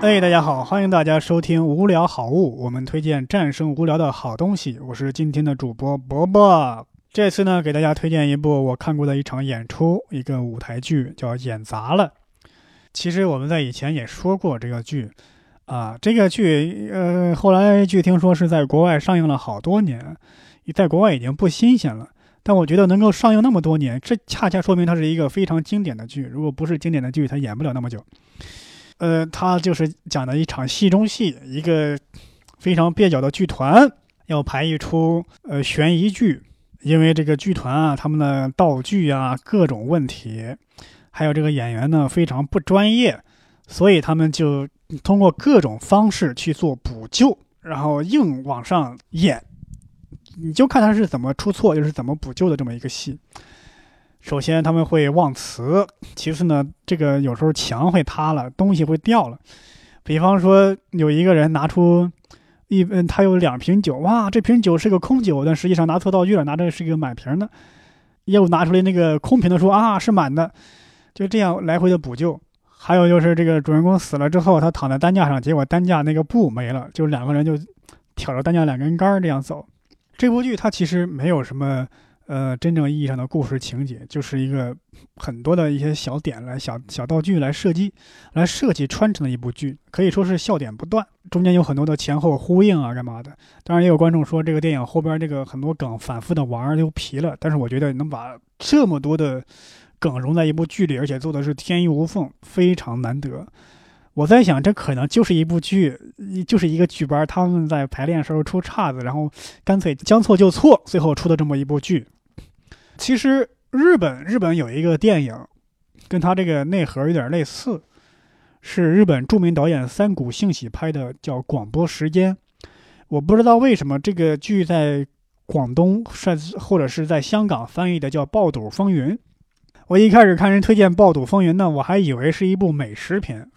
哎，大家好，欢迎大家收听《无聊好物》，我们推荐战胜无聊的好东西。我是今天的主播伯伯。这次呢，给大家推荐一部我看过的一场演出，一个舞台剧，叫《演砸了》。其实我们在以前也说过这个剧，啊，这个剧，呃，后来据听说是在国外上映了好多年，在国外已经不新鲜了。但我觉得能够上映那么多年，这恰恰说明它是一个非常经典的剧。如果不是经典的剧，它演不了那么久。呃，它就是讲的一场戏中戏，一个非常蹩脚的剧团要排一出呃悬疑剧。因为这个剧团啊，他们的道具啊，各种问题，还有这个演员呢非常不专业，所以他们就通过各种方式去做补救，然后硬往上演。你就看他是怎么出错，就是怎么补救的这么一个戏。首先他们会忘词，其次呢，这个有时候墙会塌了，东西会掉了。比方说有一个人拿出一嗯，他有两瓶酒，哇，这瓶酒是个空酒，但实际上拿错道具了，拿的是一个满瓶的。又拿出来那个空瓶的说啊是满的，就这样来回的补救。还有就是这个主人公死了之后，他躺在担架上，结果担架那个布没了，就两个人就挑着担架两根杆这样走。这部剧它其实没有什么，呃，真正意义上的故事情节，就是一个很多的一些小点来小小道具来设计，来设计穿成的一部剧，可以说是笑点不断，中间有很多的前后呼应啊，干嘛的。当然也有观众说这个电影后边这个很多梗反复的玩儿就疲了，但是我觉得能把这么多的梗融在一部剧里，而且做的是天衣无缝，非常难得。我在想，这可能就是一部剧，就是一个剧班，他们在排练时候出岔子，然后干脆将错就错，最后出的这么一部剧。其实日本日本有一个电影，跟他这个内核有点类似，是日本著名导演三谷幸喜拍的，叫《广播时间》。我不知道为什么这个剧在广东甚至或者是在香港翻译的叫《爆肚风云》。我一开始看人推荐《爆肚风云》呢，我还以为是一部美食片。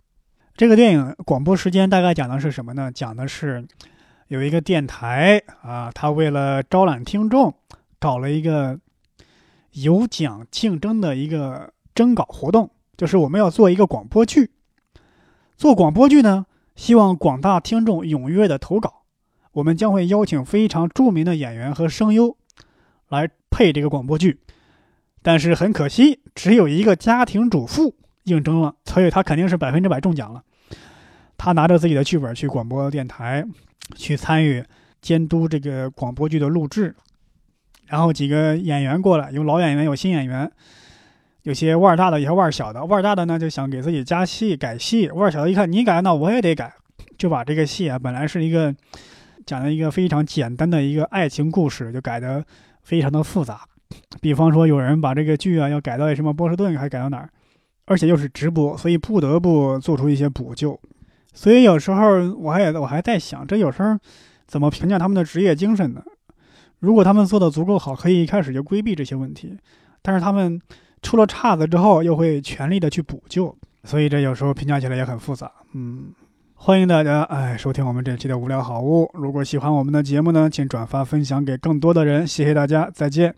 这个电影广播时间大概讲的是什么呢？讲的是有一个电台啊，他为了招揽听众，搞了一个有奖竞争的一个征稿活动，就是我们要做一个广播剧。做广播剧呢，希望广大听众踊跃的投稿，我们将会邀请非常著名的演员和声优来配这个广播剧。但是很可惜，只有一个家庭主妇应征了，所以他肯定是百分之百中奖了。他拿着自己的剧本去广播电台，去参与监督这个广播剧的录制。然后几个演员过来，有老演员，有新演员，有些腕儿大的，有些腕儿小的。腕儿大的呢就想给自己加戏、改戏；腕儿小的一看你改，那我也得改，就把这个戏。啊，本来是一个讲的一个非常简单的一个爱情故事，就改得非常的复杂。比方说，有人把这个剧啊要改到什么波士顿，还改到哪儿，而且又是直播，所以不得不做出一些补救。所以有时候我还我还在想，这有时候怎么评价他们的职业精神呢？如果他们做的足够好，可以一开始就规避这些问题；但是他们出了岔子之后，又会全力的去补救。所以这有时候评价起来也很复杂。嗯，欢迎大家哎收听我们这期的无聊好物。如果喜欢我们的节目呢，请转发分享给更多的人。谢谢大家，再见。